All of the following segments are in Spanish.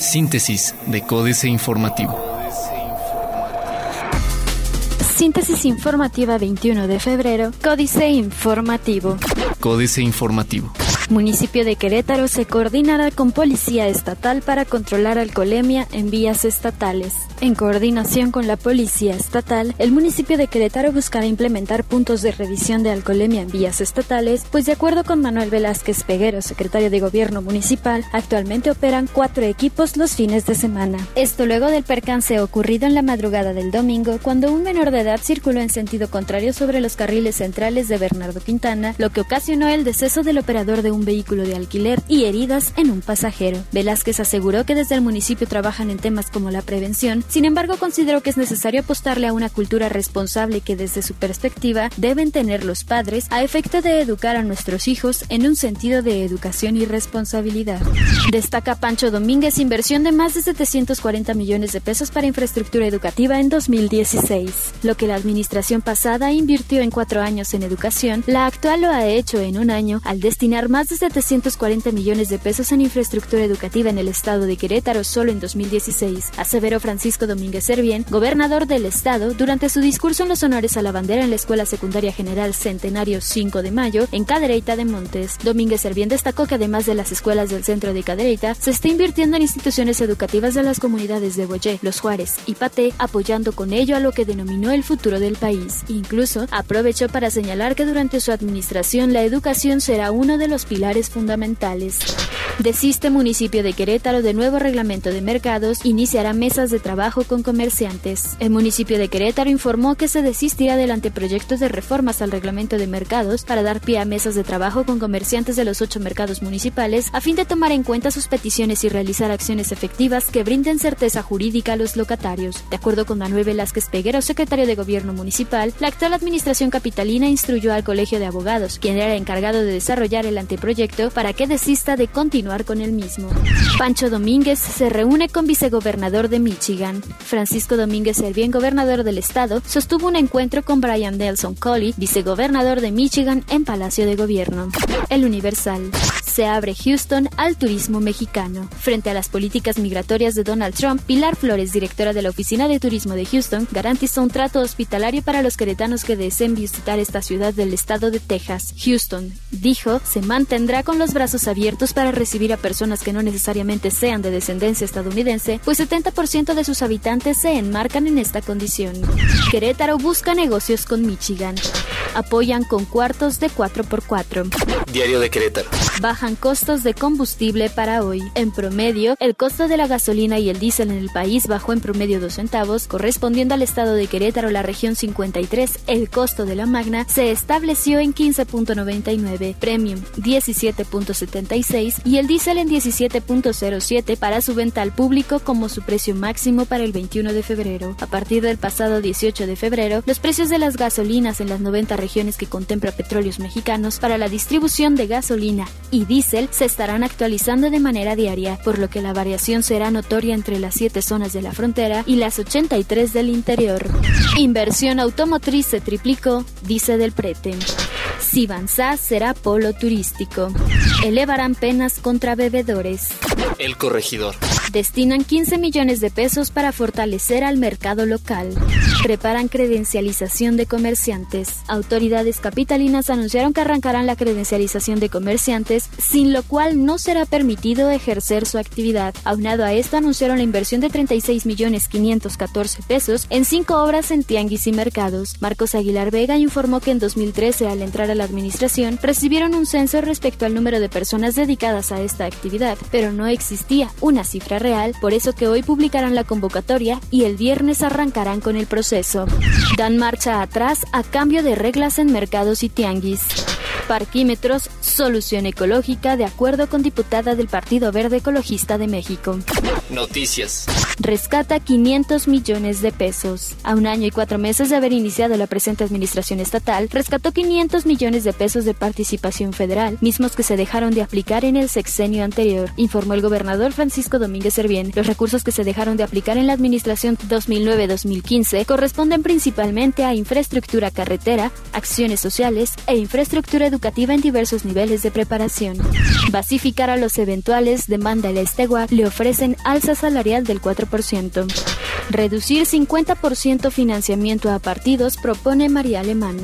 Síntesis de Códice Informativo. Síntesis informativa 21 de febrero, Códice Informativo. Códice Informativo. Municipio de Querétaro se coordinará con Policía Estatal para controlar alcoholemia en vías estatales. En coordinación con la Policía Estatal, el municipio de Querétaro buscará implementar puntos de revisión de alcoholemia en vías estatales, pues de acuerdo con Manuel Velázquez Peguero, secretario de Gobierno Municipal, actualmente operan cuatro equipos los fines de semana. Esto luego del percance ocurrido en la madrugada del domingo, cuando un menor de edad circuló en sentido contrario sobre los carriles centrales de Bernardo Quintana, lo que ocasionó el deceso del operador de un vehículo de alquiler y heridas en un pasajero. Velázquez aseguró que desde el municipio trabajan en temas como la prevención, sin embargo consideró que es necesario apostarle a una cultura responsable que desde su perspectiva deben tener los padres a efecto de educar a nuestros hijos en un sentido de educación y responsabilidad. Destaca Pancho Domínguez inversión de más de 740 millones de pesos para infraestructura educativa en 2016. Lo que la administración pasada invirtió en cuatro años en educación, la actual lo ha hecho en un año al destinar más de 740 millones de pesos en infraestructura educativa en el estado de Querétaro solo en 2016, aseveró Francisco Domínguez Servién, gobernador del estado, durante su discurso en los honores a la bandera en la Escuela Secundaria General Centenario 5 de Mayo en Cadereyta de Montes. Domínguez Servién destacó que además de las escuelas del centro de Cadereyta, se está invirtiendo en instituciones educativas de las comunidades de Boyé, Los Juárez y Paté, apoyando con ello a lo que denominó el futuro del país. Incluso aprovechó para señalar que durante su administración la educación será uno de los pilares fundamentales. Desiste municipio de Querétaro de nuevo reglamento de mercados, iniciará mesas de trabajo con comerciantes. El municipio de Querétaro informó que se desistirá del anteproyecto de reformas al reglamento de mercados para dar pie a mesas de trabajo con comerciantes de los ocho mercados municipales a fin de tomar en cuenta sus peticiones y realizar acciones efectivas que brinden certeza jurídica a los locatarios. De acuerdo con Manuel Velázquez Peguero, secretario de Gobierno Municipal, la actual administración capitalina instruyó al Colegio de Abogados, quien era encargado de desarrollar el anteproyecto, para que desista de continuar con el mismo. Pancho Domínguez se reúne con vicegobernador de Michigan. Francisco Domínguez Servién, gobernador del estado, sostuvo un encuentro con Brian Nelson Colley, vicegobernador de Michigan, en Palacio de Gobierno. El Universal se abre Houston al turismo mexicano. Frente a las políticas migratorias de Donald Trump, Pilar Flores, directora de la Oficina de Turismo de Houston, garantizó un trato hospitalario para los queretanos que deseen visitar esta ciudad del estado de Texas. Houston, dijo, se mantendrá con los brazos abiertos para recibir a personas que no necesariamente sean de descendencia estadounidense, pues 70% de sus habitantes se enmarcan en esta condición. Querétaro busca negocios con Michigan. Apoyan con cuartos de 4x4. Diario de Querétaro. Bajan costos de combustible para hoy. En promedio, el costo de la gasolina y el diésel en el país bajó en promedio 2 centavos, correspondiendo al estado de Querétaro, la región 53. El costo de la magna se estableció en 15.99, premium 17.76 y el diésel en 17.07 para su venta al público como su precio máximo para el 21 de febrero. A partir del pasado 18 de febrero, los precios de las gasolinas en las 90 regiones que contempla petróleos mexicanos para la distribución de gasolina y diésel se estarán actualizando de manera diaria, por lo que la variación será notoria entre las 7 zonas de la frontera y las 83 del interior. Inversión automotriz se triplicó, dice del prete. Sibanzá será polo turístico. Elevarán penas contra bebedores. El corregidor. Destinan 15 millones de pesos para fortalecer al mercado local. Preparan credencialización de comerciantes. Autoridades capitalinas anunciaron que arrancarán la credencialización de comerciantes, sin lo cual no será permitido ejercer su actividad. Aunado a esto, anunciaron la inversión de 36 millones 514 pesos en cinco obras en tianguis y mercados. Marcos Aguilar Vega informó que en 2013, al entrar a la administración, recibieron un censo respecto al número de personas dedicadas a esta actividad, pero no existía una cifra real, por eso que hoy publicarán la convocatoria y el viernes arrancarán con el proceso. Dan marcha atrás a cambio de reglas en mercados y tianguis. Parquímetros, solución ecológica de acuerdo con diputada del Partido Verde Ecologista de México. Noticias. Rescata 500 millones de pesos. A un año y cuatro meses de haber iniciado la presente administración estatal, rescató 500 millones de pesos de participación federal, mismos que se dejaron de aplicar en el sexenio anterior, informó el gobernador Francisco Domínguez Servién. Los recursos que se dejaron de aplicar en la administración 2009-2015 corresponden principalmente a infraestructura carretera, acciones sociales e infraestructura educativa en diversos niveles de preparación. Basificar a los eventuales demanda el Estegua le ofrecen alza salarial del 4%. Reducir 50% financiamiento a partidos propone María Alemán.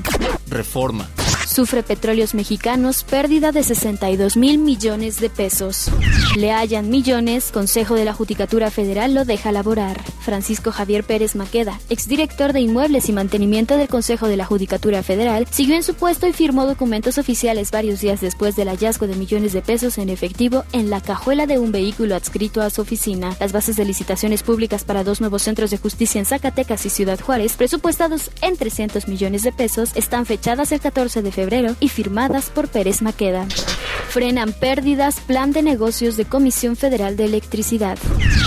Reforma. Sufre Petróleos Mexicanos pérdida de 62 mil millones de pesos. Le hallan millones, Consejo de la Judicatura Federal lo deja laborar. Francisco Javier Pérez Maqueda, exdirector de Inmuebles y Mantenimiento del Consejo de la Judicatura Federal, siguió en su puesto y firmó documentos oficiales varios días después del hallazgo de millones de pesos en efectivo en la cajuela de un vehículo adscrito a su oficina. Las bases de licitaciones públicas para dos nuevos centros de justicia en Zacatecas y Ciudad Juárez, presupuestados en 300 millones de pesos, están fechadas el 14 de febrero y firmadas por Pérez Maqueda. Frenan pérdidas plan de negocios de Comisión Federal de Electricidad.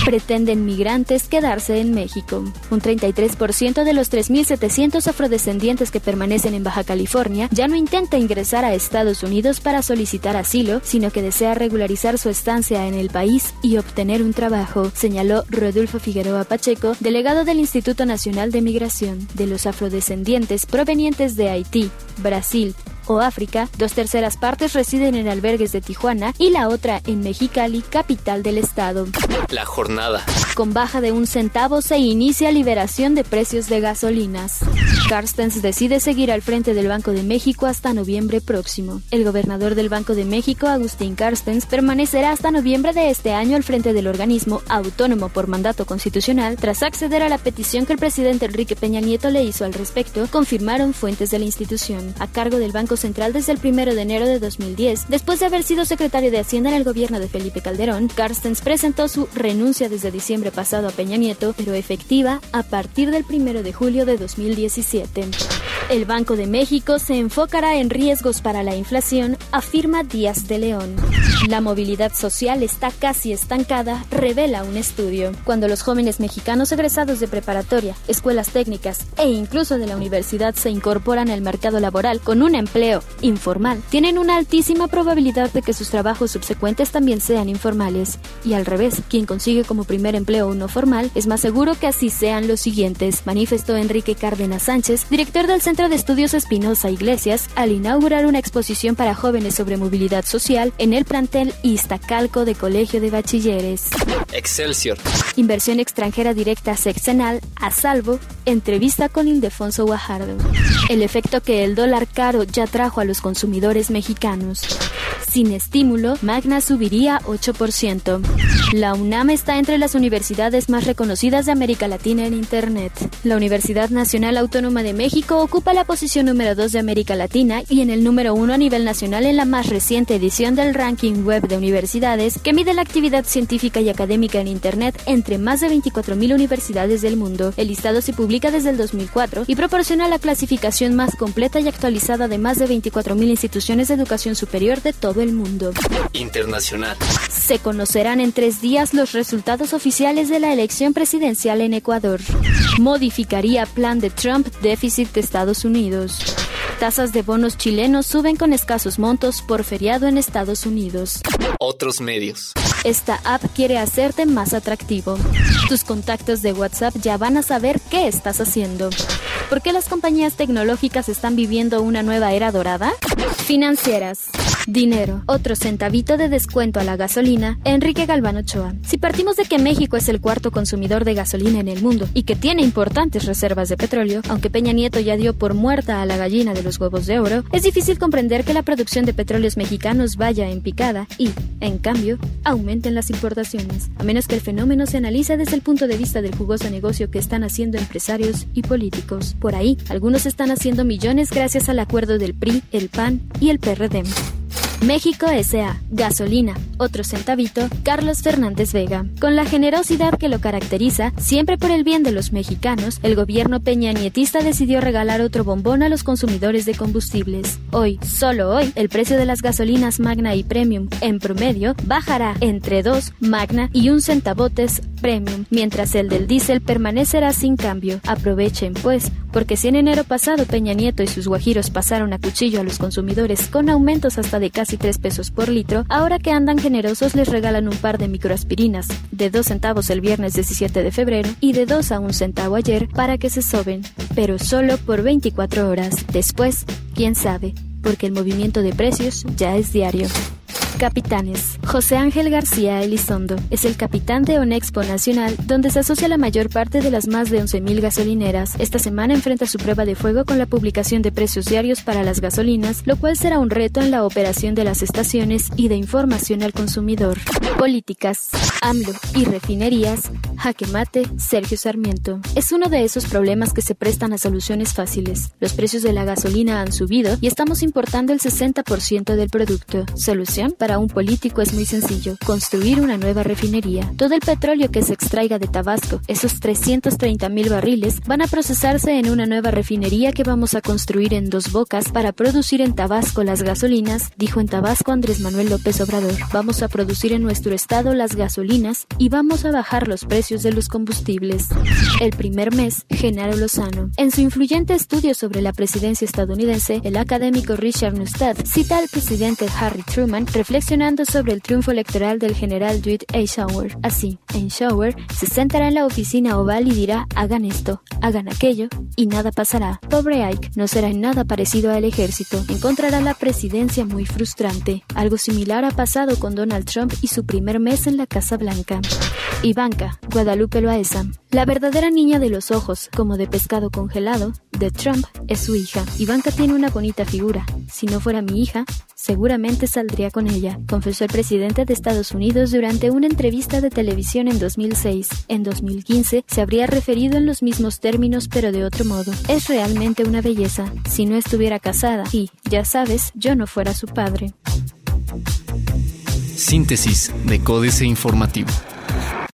Pretenden migrantes quedarse en México. Un 33% de los 3.700 afrodescendientes que permanecen en Baja California ya no intenta ingresar a Estados Unidos para solicitar asilo, sino que desea regularizar su estancia en el país y obtener un trabajo, señaló Rodolfo Figueroa Pacheco, delegado del Instituto Nacional de Migración. De los afrodescendientes provenientes de Haití, Brasil, o África, dos terceras partes residen en albergues de Tijuana y la otra en Mexicali, capital del estado. La jornada. Con baja de un centavo se inicia liberación de precios de gasolinas. Carstens decide seguir al frente del Banco de México hasta noviembre próximo. El gobernador del Banco de México, Agustín Carstens, permanecerá hasta noviembre de este año al frente del organismo autónomo por mandato constitucional tras acceder a la petición que el presidente Enrique Peña Nieto le hizo al respecto, confirmaron fuentes de la institución. A cargo del Banco Central desde el 1 de enero de 2010, después de haber sido secretario de Hacienda en el gobierno de Felipe Calderón, Carstens presentó su renuncia desde diciembre pasado a Peña Nieto, pero efectiva a partir del 1 de julio de 2017. siete. Entonces. El Banco de México se enfocará en riesgos para la inflación, afirma Díaz de León. La movilidad social está casi estancada, revela un estudio. Cuando los jóvenes mexicanos egresados de preparatoria, escuelas técnicas e incluso de la universidad se incorporan al mercado laboral con un empleo informal, tienen una altísima probabilidad de que sus trabajos subsecuentes también sean informales. Y al revés, quien consigue como primer empleo uno formal, es más seguro que así sean los siguientes, manifestó Enrique Cárdenas Sánchez, director del Centro de Estudios Espinosa Iglesias, al inaugurar una exposición para jóvenes sobre movilidad social en el plantel Iztacalco de Colegio de Bachilleres. Excelsior. Inversión extranjera directa sexenal a salvo. Entrevista con Ildefonso Guajardo. El efecto que el dólar caro ya trajo a los consumidores mexicanos. Sin estímulo, Magna subiría 8%. La UNAM está entre las universidades más reconocidas de América Latina en Internet. La Universidad Nacional Autónoma de México ocupa la posición número 2 de América Latina y en el número 1 a nivel nacional en la más reciente edición del ranking web de universidades que mide la actividad científica y académica en Internet entre más de 24.000 universidades del mundo. El listado se publica desde el 2004 y proporciona la clasificación más completa y actualizada de más de 24.000 instituciones de educación superior de todo el mundo. Internacional. Se conocerán en tres días los resultados oficiales de la elección presidencial en Ecuador. Modificaría plan de Trump déficit de Estados Unidos. Tasas de bonos chilenos suben con escasos montos por feriado en Estados Unidos. Otros medios. Esta app quiere hacerte más atractivo. Tus contactos de WhatsApp ya van a saber qué estás haciendo. ¿Por qué las compañías tecnológicas están viviendo una nueva era dorada? Financieras. Dinero. Otro centavito de descuento a la gasolina. Enrique Galván Ochoa. Si partimos de que México es el cuarto consumidor de gasolina en el mundo y que tiene importantes reservas de petróleo, aunque Peña Nieto ya dio por muerta a la gallina de los huevos de oro, es difícil comprender que la producción de petróleos mexicanos vaya en picada y, en cambio, aumenten las importaciones, a menos que el fenómeno se analice desde el punto de vista del jugoso negocio que están haciendo empresarios y políticos. Por ahí, algunos están haciendo millones gracias al acuerdo del PRI, el PAN y el PRD. México S.A. Gasolina. Otro centavito. Carlos Fernández Vega. Con la generosidad que lo caracteriza, siempre por el bien de los mexicanos, el gobierno peñanietista decidió regalar otro bombón a los consumidores de combustibles. Hoy, solo hoy, el precio de las gasolinas Magna y Premium, en promedio, bajará entre 2 Magna y un centavotes Premium, mientras el del diésel permanecerá sin cambio. Aprovechen, pues, porque si en enero pasado Peña Nieto y sus guajiros pasaron a cuchillo a los consumidores con aumentos hasta de casi 3 pesos por litro, ahora que andan generosos les regalan un par de microaspirinas, de 2 centavos el viernes 17 de febrero y de 2 a 1 centavo ayer para que se soben, pero solo por 24 horas. Después, quién sabe, porque el movimiento de precios ya es diario. Capitanes. José Ángel García Elizondo es el capitán de Onexpo Nacional, donde se asocia la mayor parte de las más de 11.000 gasolineras. Esta semana enfrenta su prueba de fuego con la publicación de precios diarios para las gasolinas, lo cual será un reto en la operación de las estaciones y de información al consumidor. Políticas. AMLO y refinerías. Jaque mate, Sergio Sarmiento. Es uno de esos problemas que se prestan a soluciones fáciles. Los precios de la gasolina han subido y estamos importando el 60% del producto. Solución para un político es muy sencillo, construir una nueva refinería. Todo el petróleo que se extraiga de Tabasco, esos 330 mil barriles, van a procesarse en una nueva refinería que vamos a construir en dos bocas para producir en Tabasco las gasolinas, dijo en Tabasco Andrés Manuel López Obrador. Vamos a producir en nuestro estado las gasolinas y vamos a bajar los precios de los combustibles. El primer mes, Genaro Lozano. En su influyente estudio sobre la presidencia estadounidense, el académico Richard Neustadt cita al presidente Harry Truman reflexionando sobre el triunfo electoral del general Dwight Eisenhower. Así, Eisenhower se sentará en la oficina oval y dirá, hagan esto, hagan aquello, y nada pasará. Pobre Ike no será en nada parecido al ejército, encontrará la presidencia muy frustrante. Algo similar ha pasado con Donald Trump y su primer mes en la Casa Blanca. Ivanka, Guadalupe Loaesa, la verdadera niña de los ojos, como de pescado congelado, de Trump es su hija. Ivanka tiene una bonita figura. Si no fuera mi hija, seguramente saldría con ella, confesó el presidente de Estados Unidos durante una entrevista de televisión en 2006. En 2015 se habría referido en los mismos términos pero de otro modo. Es realmente una belleza. Si no estuviera casada y, ya sabes, yo no fuera su padre. Síntesis de Códice Informativo.